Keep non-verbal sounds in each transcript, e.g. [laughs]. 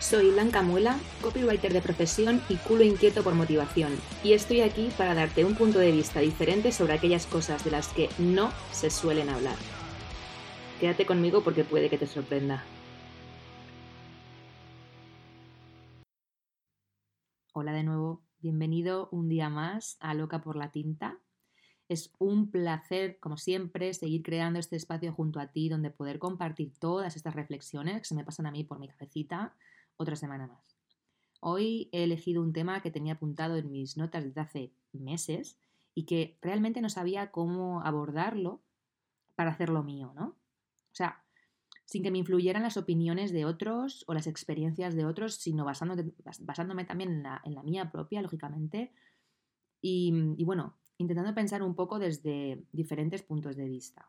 Soy Blanca Muela, copywriter de profesión y culo inquieto por motivación, y estoy aquí para darte un punto de vista diferente sobre aquellas cosas de las que no se suelen hablar. Quédate conmigo porque puede que te sorprenda. Hola de nuevo, bienvenido un día más a Loca por la Tinta. Es un placer, como siempre, seguir creando este espacio junto a ti donde poder compartir todas estas reflexiones que se me pasan a mí por mi cabecita otra semana más. Hoy he elegido un tema que tenía apuntado en mis notas desde hace meses y que realmente no sabía cómo abordarlo para hacerlo mío, ¿no? O sea, sin que me influyeran las opiniones de otros o las experiencias de otros, sino basándome, también en la, mía propia, lógicamente, y, y bueno, intentando pensar un poco desde diferentes puntos de vista.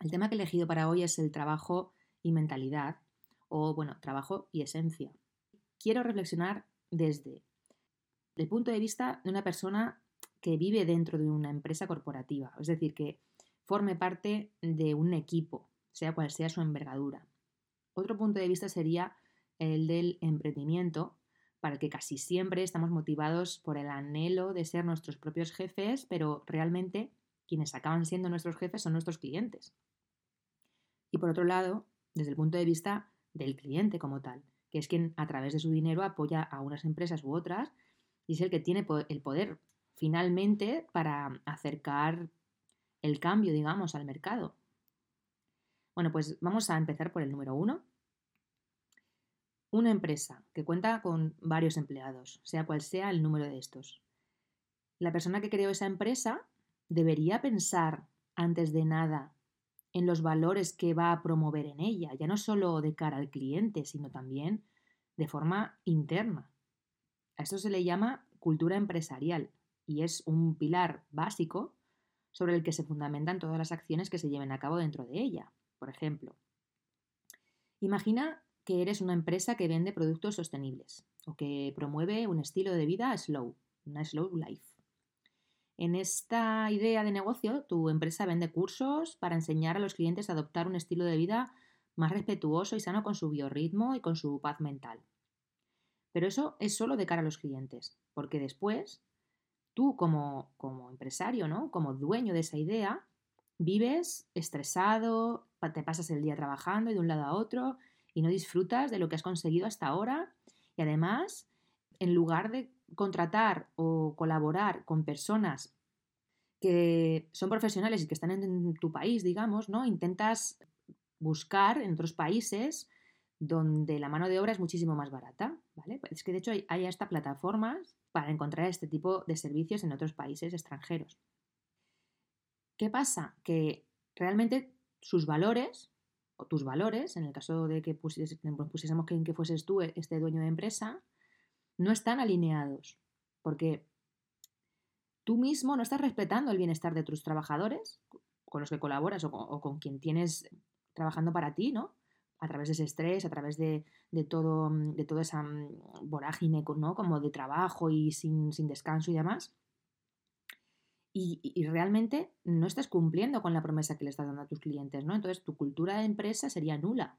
El tema que he elegido para hoy es el trabajo y mentalidad, o, bueno, trabajo y esencia. Quiero reflexionar desde el punto de vista de una persona que vive dentro de una empresa corporativa, es decir, que forme parte de un equipo, sea cual sea su envergadura. Otro punto de vista sería el del emprendimiento, para el que casi siempre estamos motivados por el anhelo de ser nuestros propios jefes, pero realmente quienes acaban siendo nuestros jefes son nuestros clientes. Y por otro lado, desde el punto de vista del cliente como tal, que es quien a través de su dinero apoya a unas empresas u otras y es el que tiene el poder finalmente para acercar el cambio, digamos, al mercado. Bueno, pues vamos a empezar por el número uno. Una empresa que cuenta con varios empleados, sea cual sea el número de estos. La persona que creó esa empresa debería pensar antes de nada en los valores que va a promover en ella, ya no solo de cara al cliente, sino también de forma interna. A esto se le llama cultura empresarial y es un pilar básico sobre el que se fundamentan todas las acciones que se lleven a cabo dentro de ella. Por ejemplo, imagina que eres una empresa que vende productos sostenibles o que promueve un estilo de vida slow, una slow life. En esta idea de negocio, tu empresa vende cursos para enseñar a los clientes a adoptar un estilo de vida más respetuoso y sano con su biorritmo y con su paz mental. Pero eso es solo de cara a los clientes, porque después tú como, como empresario, ¿no? como dueño de esa idea, vives estresado, te pasas el día trabajando y de un lado a otro y no disfrutas de lo que has conseguido hasta ahora y además, en lugar de contratar o colaborar con personas que son profesionales y que están en tu país, digamos, ¿no? Intentas buscar en otros países donde la mano de obra es muchísimo más barata, ¿vale? Es que de hecho hay, hasta plataformas para encontrar este tipo de servicios en otros países extranjeros. ¿Qué pasa? Que realmente sus valores, o tus valores, en el caso de que pusiésemos que, que fueses tú este dueño de empresa, no están alineados, porque tú mismo no estás respetando el bienestar de tus trabajadores con los que colaboras o con, quien tienes trabajando para ti, ¿no? A través de ese estrés, a través de, todo, de toda esa mm, vorágine, ¿no? Como de trabajo y sin, descanso y demás. Y, y, realmente no estás cumpliendo con la promesa que le estás dando a tus clientes, ¿no? Entonces tu cultura de empresa sería nula.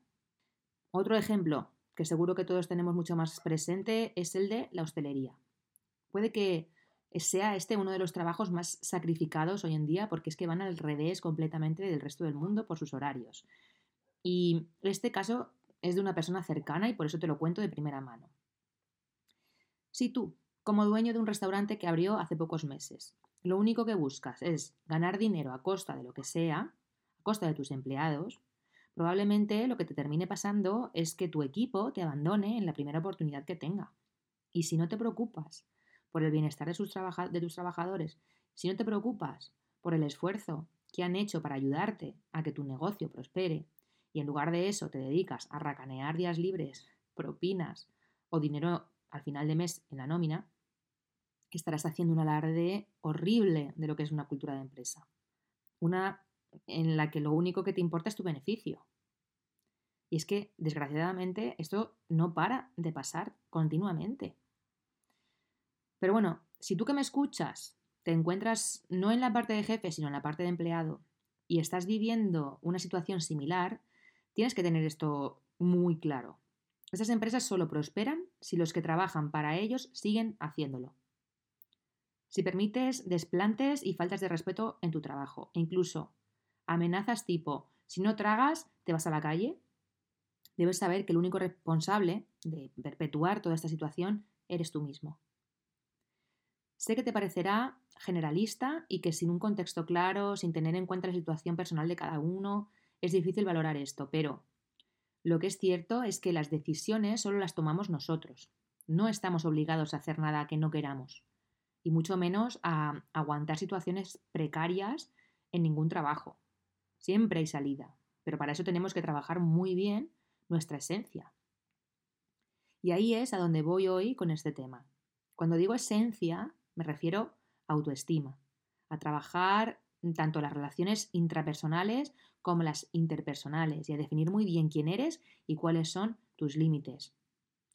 Otro ejemplo, que seguro que todos tenemos mucho más presente, es el de la hostelería. Puede que sea este uno de los trabajos más sacrificados hoy en día porque es que van al revés completamente del resto del mundo por sus horarios. Y este caso es de una persona cercana y por eso te lo cuento de primera mano. Si tú, como dueño de un restaurante que abrió hace pocos meses, lo único que buscas es ganar dinero a costa de lo que sea, a costa de tus empleados, probablemente lo que te termine pasando es que tu equipo te abandone en la primera oportunidad que tenga. Y si no te preocupas por el bienestar de, tus trabajadores, si no te preocupas por el esfuerzo que han hecho para ayudarte a que tu negocio prospere y en lugar de eso te dedicas a racanear días libres propinas o dinero al final de mes en la nómina, estarás haciendo un alarde horrible de lo que es una cultura de empresa. Una en la que lo único que te importa es tu beneficio. Y es que, desgraciadamente, esto no para de pasar continuamente. Pero bueno, si tú que me escuchas te encuentras no en la parte de jefe, sino en la parte de empleado, y estás viviendo una situación similar, tienes que tener esto muy claro. Estas empresas solo prosperan si los que trabajan para ellos siguen haciéndolo. Si permites desplantes y faltas de respeto en tu trabajo, e incluso amenazas tipo, si no tragas, te vas a la calle, debes saber que el único responsable de perpetuar toda esta situación eres tú mismo. Sé que te parecerá generalista y que sin un contexto claro, sin tener en cuenta la situación personal de cada uno, es difícil valorar esto, pero lo que es cierto es que las decisiones solo las tomamos nosotros. No estamos obligados a hacer nada que no queramos, y mucho menos a aguantar situaciones precarias en ningún trabajo. Siempre hay salida, pero para eso tenemos que trabajar muy bien nuestra esencia. Y ahí es a donde voy hoy con este tema. Cuando digo esencia, me refiero a autoestima, a trabajar tanto las relaciones intrapersonales como las interpersonales y a definir muy bien quién eres y cuáles son tus límites.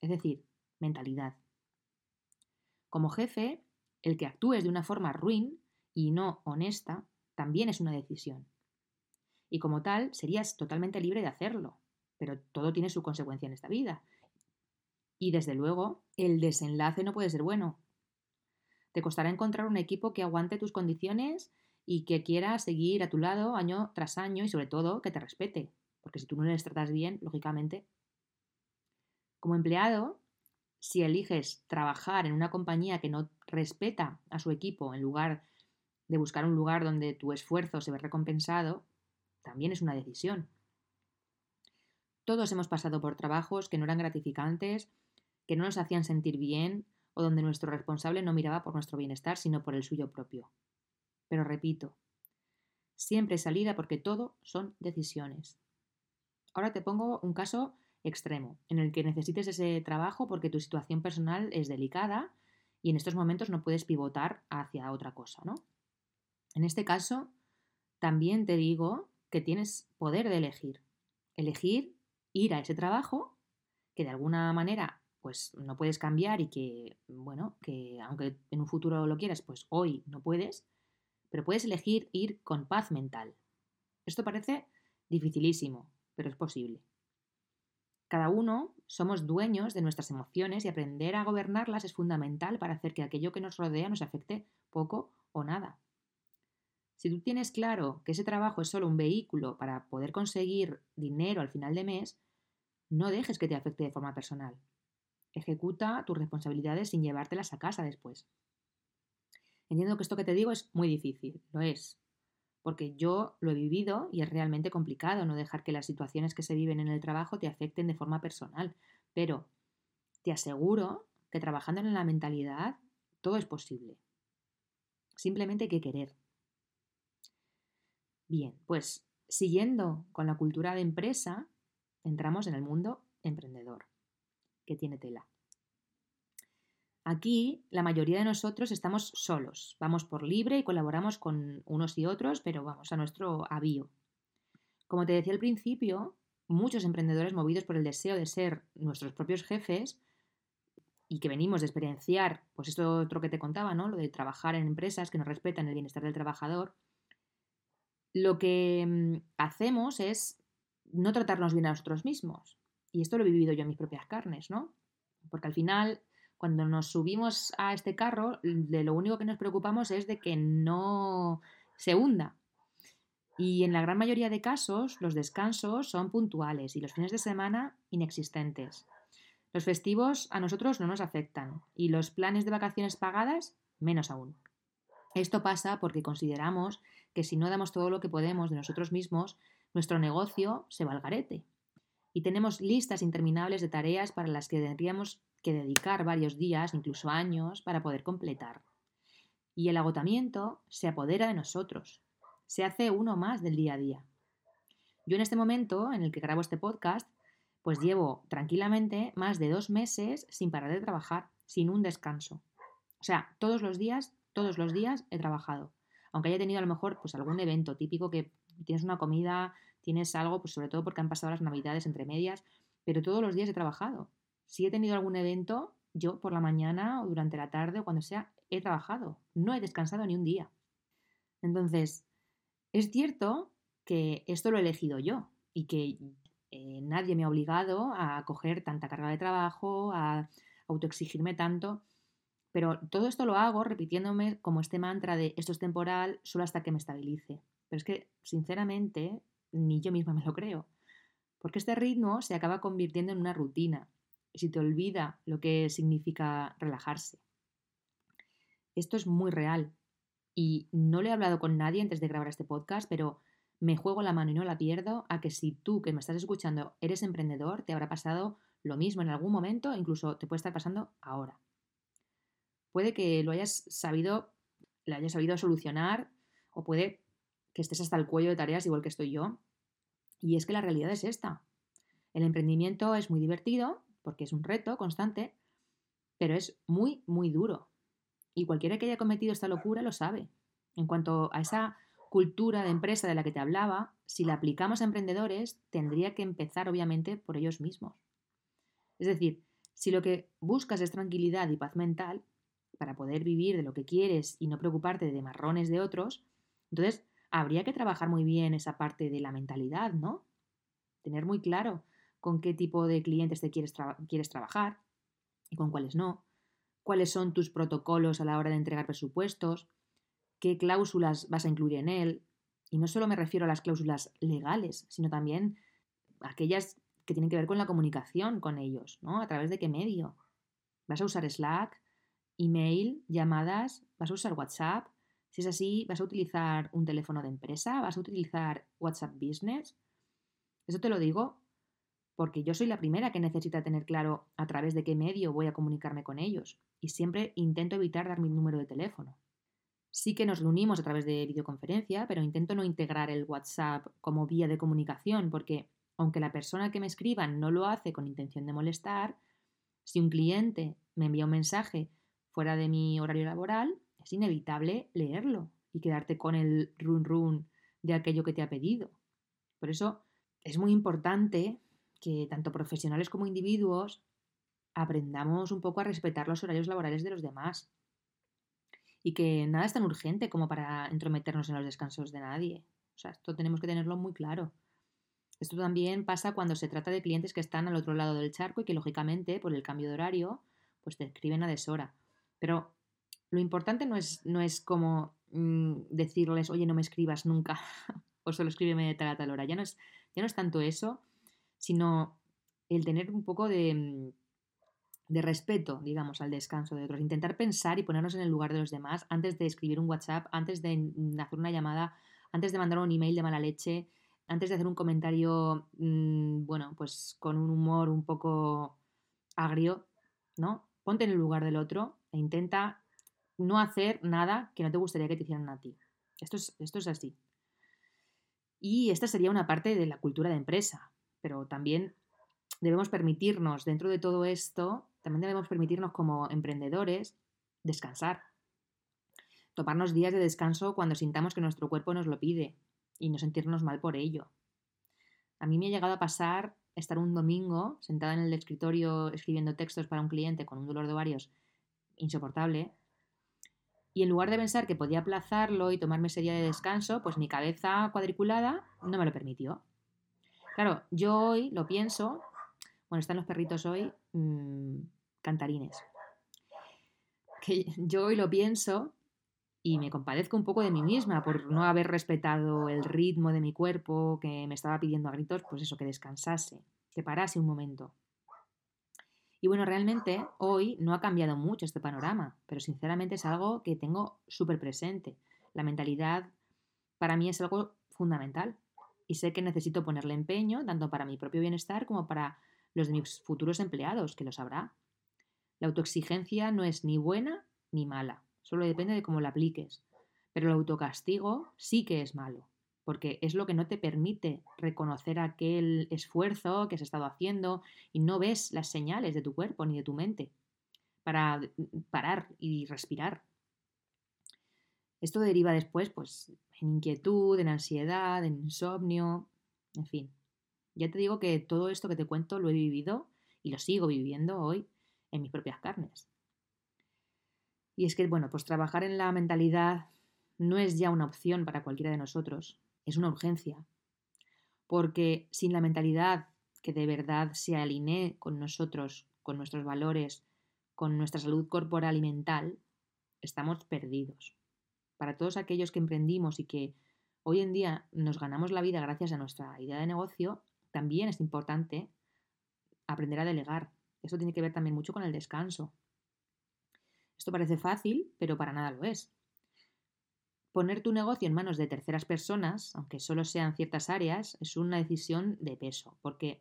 Es decir, mentalidad. Como jefe, el que actúes de una forma ruin y no honesta también es una decisión. Y como tal, serías totalmente libre de hacerlo, pero todo tiene su consecuencia en esta vida. Y desde luego, el desenlace no puede ser bueno, te costará encontrar un equipo que aguante tus condiciones y que quiera seguir a tu lado año tras año y sobre todo que te respete, porque si tú no les tratas bien, lógicamente. Como empleado, si eliges trabajar en una compañía que no respeta a su equipo en lugar de buscar un lugar donde tu esfuerzo se ve recompensado, también es una decisión. Todos hemos pasado por trabajos que no eran gratificantes, que no nos hacían sentir bien o donde nuestro responsable no miraba por nuestro bienestar, sino por el suyo propio. Pero repito, siempre salida porque todo son decisiones. Ahora te pongo un caso extremo, en el que necesites ese trabajo porque tu situación personal es delicada y en estos momentos no puedes pivotar hacia otra cosa, ¿no? En este caso, también te digo que tienes poder de elegir. Elegir ir a ese trabajo que de alguna manera pues no puedes cambiar y que, bueno, que aunque en un futuro lo quieras, pues hoy no puedes, pero puedes elegir ir con paz mental. Esto parece dificilísimo, pero es posible. Cada uno somos dueños de nuestras emociones y aprender a gobernarlas es fundamental para hacer que aquello que nos rodea nos afecte poco o nada. Si tú tienes claro que ese trabajo es solo un vehículo para poder conseguir dinero al final de mes, no dejes que te afecte de forma personal. Ejecuta tus responsabilidades sin llevártelas a casa después. Entiendo que esto que te digo es muy difícil, lo es, porque yo lo he vivido y es realmente complicado no dejar que las situaciones que se viven en el trabajo te afecten de forma personal, pero te aseguro que trabajando en la mentalidad todo es posible. Simplemente hay que querer. Bien, pues siguiendo con la cultura de empresa, entramos en el mundo emprendedor que tiene tela. Aquí la mayoría de nosotros estamos solos, vamos por libre y colaboramos con unos y otros, pero vamos a nuestro avío. Como te decía al principio, muchos emprendedores movidos por el deseo de ser nuestros propios jefes y que venimos de experienciar, pues esto otro que te contaba, ¿no? Lo de trabajar en empresas que no respetan el bienestar del trabajador, lo que mm, hacemos es no tratarnos bien a nosotros mismos. Y esto lo he vivido yo en mis propias carnes, ¿no? Porque al final, cuando nos subimos a este carro, de lo único que nos preocupamos es de que no se hunda. Y en la gran mayoría de casos, los descansos son puntuales y los fines de semana inexistentes. Los festivos a nosotros no nos afectan y los planes de vacaciones pagadas menos aún. Esto pasa porque consideramos que si no damos todo lo que podemos de nosotros mismos, nuestro negocio se va al garete y tenemos listas interminables de tareas para las que tendríamos que dedicar varios días, incluso años, para poder completar. Y el agotamiento se apodera de nosotros, se hace uno más del día a día. Yo en este momento en el que grabo este podcast Pues llevo tranquilamente más de dos meses sin parar de trabajar, sin un descanso. O sea, todos los días, todos los días he trabajado. Aunque haya tenido a lo mejor pues algún evento típico que tienes una comida, tienes algo, pues sobre todo porque han pasado las navidades entre medias, pero todos los días he trabajado. Si he tenido algún evento, yo por la mañana o durante la tarde o cuando sea, he trabajado. No he descansado ni un día. Entonces, es cierto que esto lo he elegido yo y que eh, nadie me ha obligado a coger tanta carga de trabajo, a autoexigirme tanto. Pero todo esto lo hago repitiéndome como este mantra de esto es temporal solo hasta que me estabilice. Pero es que, sinceramente, ni yo misma me lo creo. Porque este ritmo se acaba convirtiendo en una rutina. Y si te olvida lo que significa relajarse. Esto es muy real. Y no le he hablado con nadie antes de grabar este podcast, pero me juego la mano y no la pierdo a que si tú que me estás escuchando eres emprendedor, te habrá pasado lo mismo en algún momento, incluso te puede estar pasando ahora. Puede que lo hayas sabido, lo hayas sabido solucionar, o puede que estés hasta el cuello de tareas igual que estoy yo. Y es que la realidad es esta. El emprendimiento es muy divertido, porque es un reto constante, pero es muy, muy duro. Y cualquiera que haya cometido esta locura lo sabe. En cuanto a esa cultura de empresa de la que te hablaba, si la aplicamos a emprendedores, tendría que empezar obviamente por ellos mismos. Es decir, si lo que buscas es tranquilidad y paz mental para poder vivir de lo que quieres y no preocuparte de marrones de otros, entonces habría que trabajar muy bien esa parte de la mentalidad, ¿no? Tener muy claro con qué tipo de clientes te quieres, quieres trabajar y con cuáles no, cuáles son tus protocolos a la hora de entregar presupuestos, qué cláusulas vas a incluir en él. Y no solo me refiero a las cláusulas legales, sino también aquellas que tienen que ver con la comunicación con ellos, ¿no? A través de qué medio. ¿Vas a usar Slack, email, llamadas? ¿Vas a usar WhatsApp? Si es así, ¿vas a utilizar un teléfono de empresa? ¿Vas a utilizar WhatsApp Business? Eso te lo digo porque yo soy la primera que necesita tener claro a través de qué medio voy a comunicarme con ellos y siempre intento evitar dar mi número de teléfono. Sí que nos reunimos a través de videoconferencia, pero intento no integrar el WhatsApp como vía de comunicación porque aunque la persona que me escriba no lo hace con intención de molestar, si un cliente me envía un mensaje fuera de mi horario laboral, es inevitable leerlo y quedarte con el run run de aquello que te ha pedido. Por eso es muy importante que tanto profesionales como individuos aprendamos un poco a respetar los horarios laborales de los demás. Y que nada es tan urgente como para entrometernos en los descansos de nadie. O sea, esto tenemos que tenerlo muy claro. Esto también pasa cuando se trata de clientes que están al otro lado del charco y que lógicamente por el cambio de horario pues te escriben a deshora. Pero lo importante no es, no es como mm, decirles, oye, no me escribas nunca, [laughs] o solo escríbeme de tal a tal hora. Ya no, es, ya no es tanto eso, sino el tener un poco de, mm, de respeto, digamos, al descanso de otros. Intentar pensar y ponernos en el lugar de los demás antes de escribir un WhatsApp, antes de mm, hacer una llamada, antes de mandar un email de mala leche, antes de hacer un comentario, bueno, pues con un humor un poco agrio, ¿no? Ponte en el lugar del otro e intenta no hacer nada que no te gustaría que te hicieran a ti. Esto es, así. Y esta sería una parte de la cultura de empresa, pero también debemos permitirnos, dentro de todo esto, también debemos permitirnos como emprendedores descansar. Tomarnos días de descanso cuando sintamos que nuestro cuerpo nos lo pide y no sentirnos mal por ello. A mí me ha llegado a pasar estar un domingo sentada en el escritorio escribiendo textos para un cliente con un dolor de ovarios insoportable y en lugar de pensar que podía aplazarlo y tomarme ese día de descanso, pues mi cabeza cuadriculada no me lo permitió. Claro, yo hoy lo pienso, bueno, están los perritos hoy mmm, cantarines, que yo hoy lo pienso y me compadezco un poco de mí misma por no haber respetado el ritmo de mi cuerpo que me estaba pidiendo a gritos, pues eso, que descansase, que parase un momento. Y bueno, realmente hoy no ha cambiado mucho este panorama, pero sinceramente es algo que tengo súper presente. La mentalidad para mí es algo fundamental y sé que necesito ponerle empeño tanto para mi propio bienestar como para los de mis futuros empleados, que lo sabrá. La autoexigencia no es ni buena ni mala, solo depende de cómo la apliques. Pero el autocastigo sí que es malo, porque es lo que no te permite reconocer aquel esfuerzo que has estado haciendo y no ves las señales de tu cuerpo ni de tu mente para parar y respirar. Esto deriva después pues, en inquietud, en ansiedad, en insomnio, en fin. Ya te digo que todo esto que te cuento lo he vivido y lo sigo viviendo hoy en mis propias carnes. Y es que, bueno, pues trabajar en la mentalidad no es ya una opción para cualquiera de nosotros, es una urgencia. Porque sin la mentalidad que de verdad se alinee con nosotros, con nuestros valores, con nuestra salud corporal y mental, estamos perdidos. Para todos aquellos que emprendimos y que hoy en día nos ganamos la vida gracias a nuestra idea de negocio, también es importante aprender a delegar. Eso tiene que ver también mucho con el descanso. Esto parece fácil, pero para nada lo es. Poner tu negocio en manos de terceras personas, aunque solo sean ciertas áreas, es una decisión de peso, porque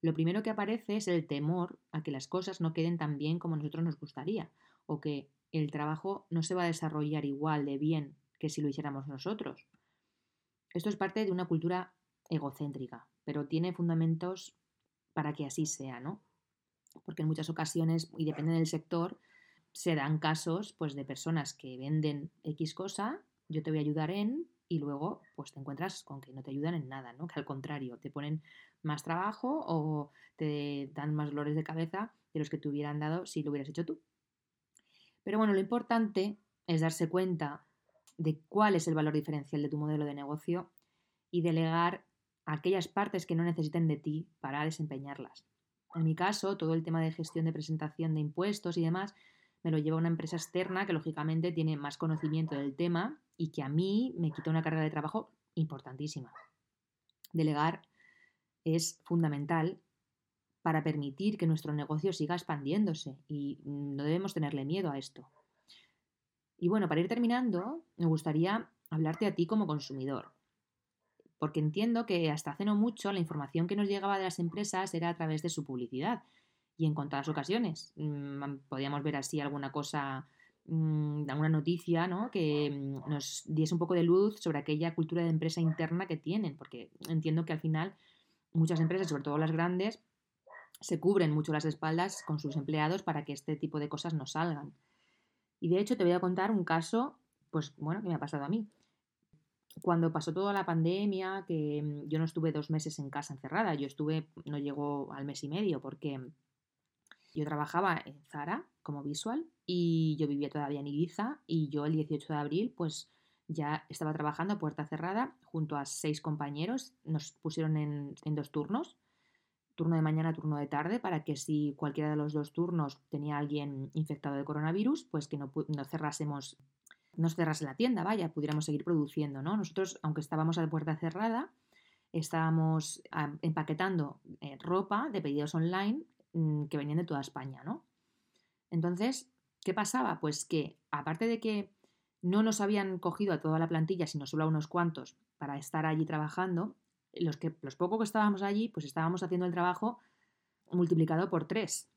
lo primero que aparece es el temor a que las cosas no queden tan bien como a nosotros nos gustaría, o que el trabajo no se va a desarrollar igual de bien que si lo hiciéramos nosotros. Esto es parte de una cultura egocéntrica, pero tiene fundamentos para que así sea, ¿no? Porque en muchas ocasiones, y depende del sector, se dan casos pues, de personas que venden X cosa, yo te voy a ayudar en, y luego pues te encuentras con que no te ayudan en nada, ¿no? Que al contrario, te ponen más trabajo o te dan más dolores de cabeza de los que te hubieran dado si lo hubieras hecho tú. Pero bueno, lo importante es darse cuenta de cuál es el valor diferencial de tu modelo de negocio y delegar aquellas partes que no necesiten de ti para desempeñarlas. En mi caso, todo el tema de gestión de presentación de impuestos y demás me lo lleva una empresa externa que lógicamente tiene más conocimiento del tema y que a mí me quita una carga de trabajo importantísima. Delegar es fundamental para permitir que nuestro negocio siga expandiéndose y no debemos tenerle miedo a esto. Y bueno, para ir terminando, me gustaría hablarte a ti como consumidor porque entiendo que hasta hace no mucho la información que nos llegaba de las empresas era a través de su publicidad y en contadas ocasiones. Mm, podíamos ver así alguna cosa, mm, alguna noticia, ¿no? Que mm, nos diese un poco de luz sobre aquella cultura de empresa interna que tienen, porque entiendo que al final muchas empresas, sobre todo las grandes, se cubren mucho las espaldas con sus empleados para que este tipo de cosas no salgan. Y de hecho te voy a contar un caso, pues bueno, que me ha pasado a mí cuando pasó toda la pandemia, que yo no estuve dos meses en casa encerrada, yo estuve, no llegó al mes y medio, porque yo trabajaba en Zara como visual y yo vivía todavía en Ibiza y yo el 18 de abril pues ya estaba trabajando a puerta cerrada junto a seis compañeros, nos pusieron en, dos turnos, turno de mañana, turno de tarde, para que si cualquiera de los dos turnos tenía alguien infectado de coronavirus, pues que no, no cerrásemos no se cerrase la tienda, vaya, pudiéramos seguir produciendo, ¿no? Nosotros, aunque estábamos a puerta cerrada, estábamos ah, empaquetando eh, ropa de pedidos online mm, que venían de toda España, ¿no? Entonces, ¿qué pasaba? Pues que, aparte de que no nos habían cogido a toda la plantilla, sino solo a unos cuantos para estar allí trabajando, los, que, los pocos que estábamos allí, pues estábamos haciendo el trabajo multiplicado por tres.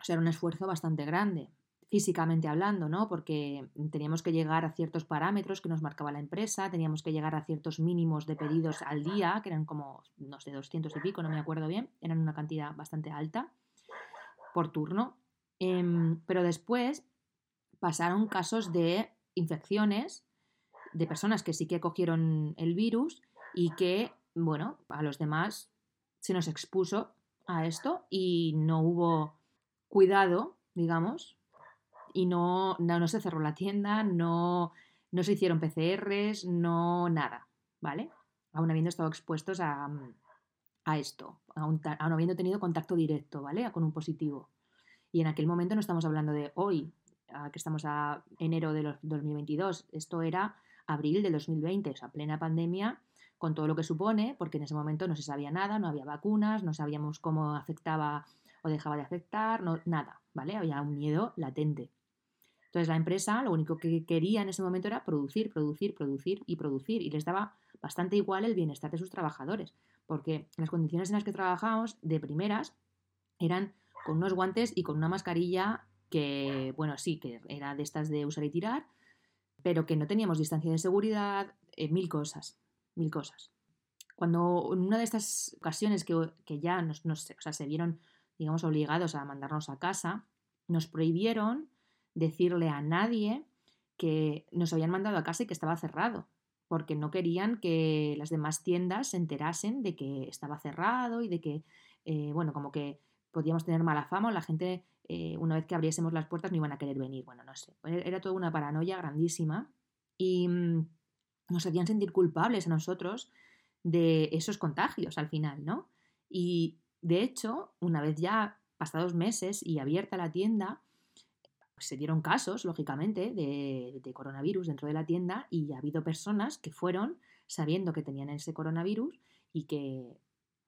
O sea, era un esfuerzo bastante grande físicamente hablando, ¿no? Porque teníamos que llegar a ciertos parámetros que nos marcaba la empresa, teníamos que llegar a ciertos mínimos de pedidos al día, que eran como, no sé, 200 y pico, no me acuerdo bien, eran una cantidad bastante alta por turno. Em, pero después pasaron casos de infecciones de personas que sí que cogieron el virus y que, bueno, a los demás se nos expuso a esto y no hubo cuidado, digamos, y no, no, se cerró la tienda, no, no se hicieron PCRs, no nada, ¿vale? Aún habiendo estado expuestos a, a esto, aún, habiendo tenido contacto directo, ¿vale? Con un positivo. Y en aquel momento no estamos hablando de hoy, que estamos a enero de 2022, esto era abril de 2020, o sea, plena pandemia, con todo lo que supone, porque en ese momento no se sabía nada, no había vacunas, no sabíamos cómo afectaba o dejaba de afectar, no, nada, ¿vale? Había un miedo latente. Entonces la empresa lo único que quería en ese momento era producir, producir, producir y producir y les daba bastante igual el bienestar de sus trabajadores, porque las condiciones en las que trabajábamos de primeras eran con unos guantes y con una mascarilla que, bueno, sí, que era de estas de usar y tirar, pero que no teníamos distancia de seguridad, eh, mil cosas. mil cosas. Cuando en una de estas ocasiones que, ya nos, se vieron, digamos, obligados a mandarnos a casa, nos prohibieron decirle a nadie que nos habían mandado a casa y que estaba cerrado, porque no querían que las demás tiendas se enterasen de que estaba cerrado y de que, eh, bueno, como que podíamos tener mala fama o la gente, eh, una vez que abriésemos las puertas, no iban a querer venir. Bueno, no sé. Era toda una paranoia grandísima y mm, nos hacían sentir culpables a nosotros de esos contagios al final, ¿no? Y de hecho, una vez ya pasados meses y abierta la tienda, pues se dieron casos, lógicamente, de, coronavirus dentro de la tienda y ha habido personas que fueron sabiendo que tenían ese coronavirus y que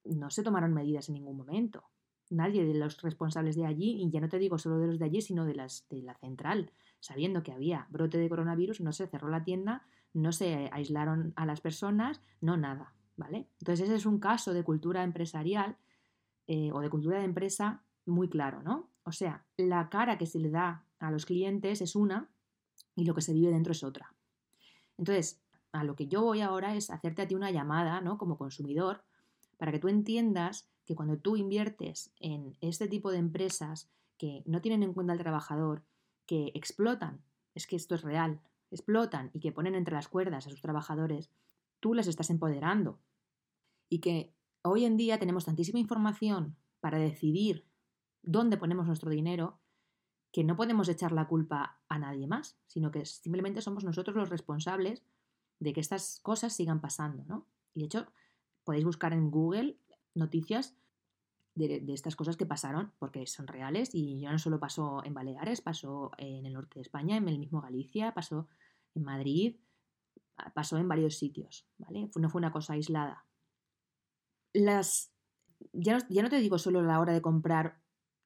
no se tomaron medidas en ningún momento nadie de los responsables de allí, y ya no te digo solo de los de allí, sino de, las, de la central, sabiendo que había brote de coronavirus, no se cerró la tienda, no se aislaron a las personas, no nada, ¿vale? Entonces ese es un caso de cultura empresarial eh, o de cultura de empresa muy claro, ¿no? O sea, la cara que se le da a los clientes es una y lo que se vive dentro es otra. Entonces, a lo que yo voy ahora es hacerte a ti una llamada, ¿no? Como consumidor, para que tú entiendas que cuando tú inviertes en este tipo de empresas que no tienen en cuenta al trabajador, que explotan, es que esto es real, explotan y que ponen entre las cuerdas a sus trabajadores, tú les estás empoderando. Y que hoy en día tenemos tantísima información para decidir dónde ponemos nuestro dinero que no podemos echar la culpa a nadie más, sino que simplemente somos nosotros los responsables de que estas cosas sigan pasando, ¿no? Y de hecho, podéis buscar en Google noticias de, estas cosas que pasaron, porque son reales y ya no solo pasó en Baleares, pasó en el norte de España, en el mismo Galicia, pasó en Madrid, pasó en varios sitios, ¿vale? No fue una cosa aislada. Las, ya, no, ya no te digo solo la hora de comprar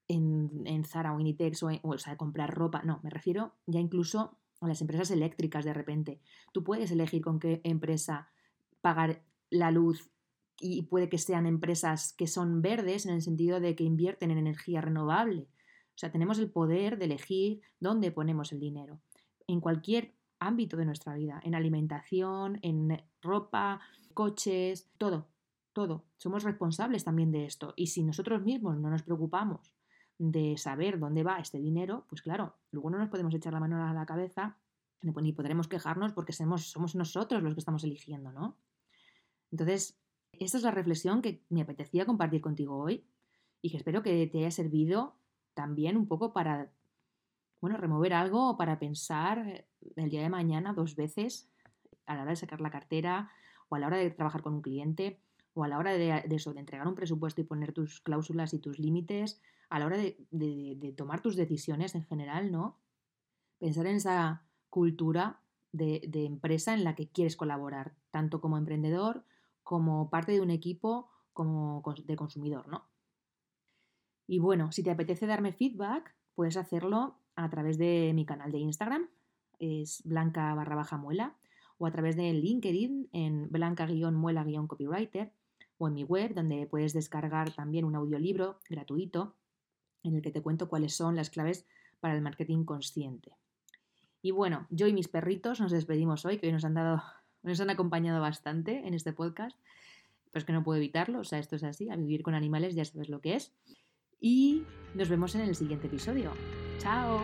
en, en Zara o Inditex o, o, sea, comprar ropa, no, me refiero ya incluso a las empresas eléctricas de repente. Tú puedes elegir con qué empresa pagar la luz y puede que sean empresas que son verdes en el sentido de que invierten en energía renovable. O sea, tenemos el poder de elegir dónde ponemos el dinero. En cualquier ámbito de nuestra vida, en alimentación, en ropa, coches, todo, todo. Somos responsables también de esto. Y si nosotros mismos no nos preocupamos de saber dónde va este dinero, pues claro, luego no nos podemos echar la mano a la cabeza ni podremos quejarnos porque somos, somos nosotros los que estamos eligiendo, ¿no? Entonces, esta es la reflexión que me apetecía compartir contigo hoy y que espero que te haya servido también un poco para, bueno, remover algo o para pensar el día de mañana dos veces a la hora de sacar la cartera o a la hora de trabajar con un cliente o a la hora de, eso, de entregar un presupuesto y poner tus cláusulas y tus límites, a la hora de, tomar tus decisiones en general, ¿no? Pensar en esa cultura de, empresa en la que quieres colaborar, tanto como emprendedor como parte de un equipo como de consumidor, ¿no? Y bueno, si te apetece darme feedback, puedes hacerlo a través de mi canal de Instagram, es blanca barra baja muela, o a través de LinkedIn en blanca-muela-copywriter, o en mi web, donde puedes descargar también un audiolibro gratuito en el que te cuento cuáles son las claves para el marketing consciente. Y bueno, yo y mis perritos nos despedimos hoy, que hoy nos han dado [laughs] nos han acompañado bastante en este podcast, pero es que no puedo evitarlo, o sea, esto es así, a vivir con animales ya sabes lo que es. Y nos vemos en el siguiente episodio. ¡Chao!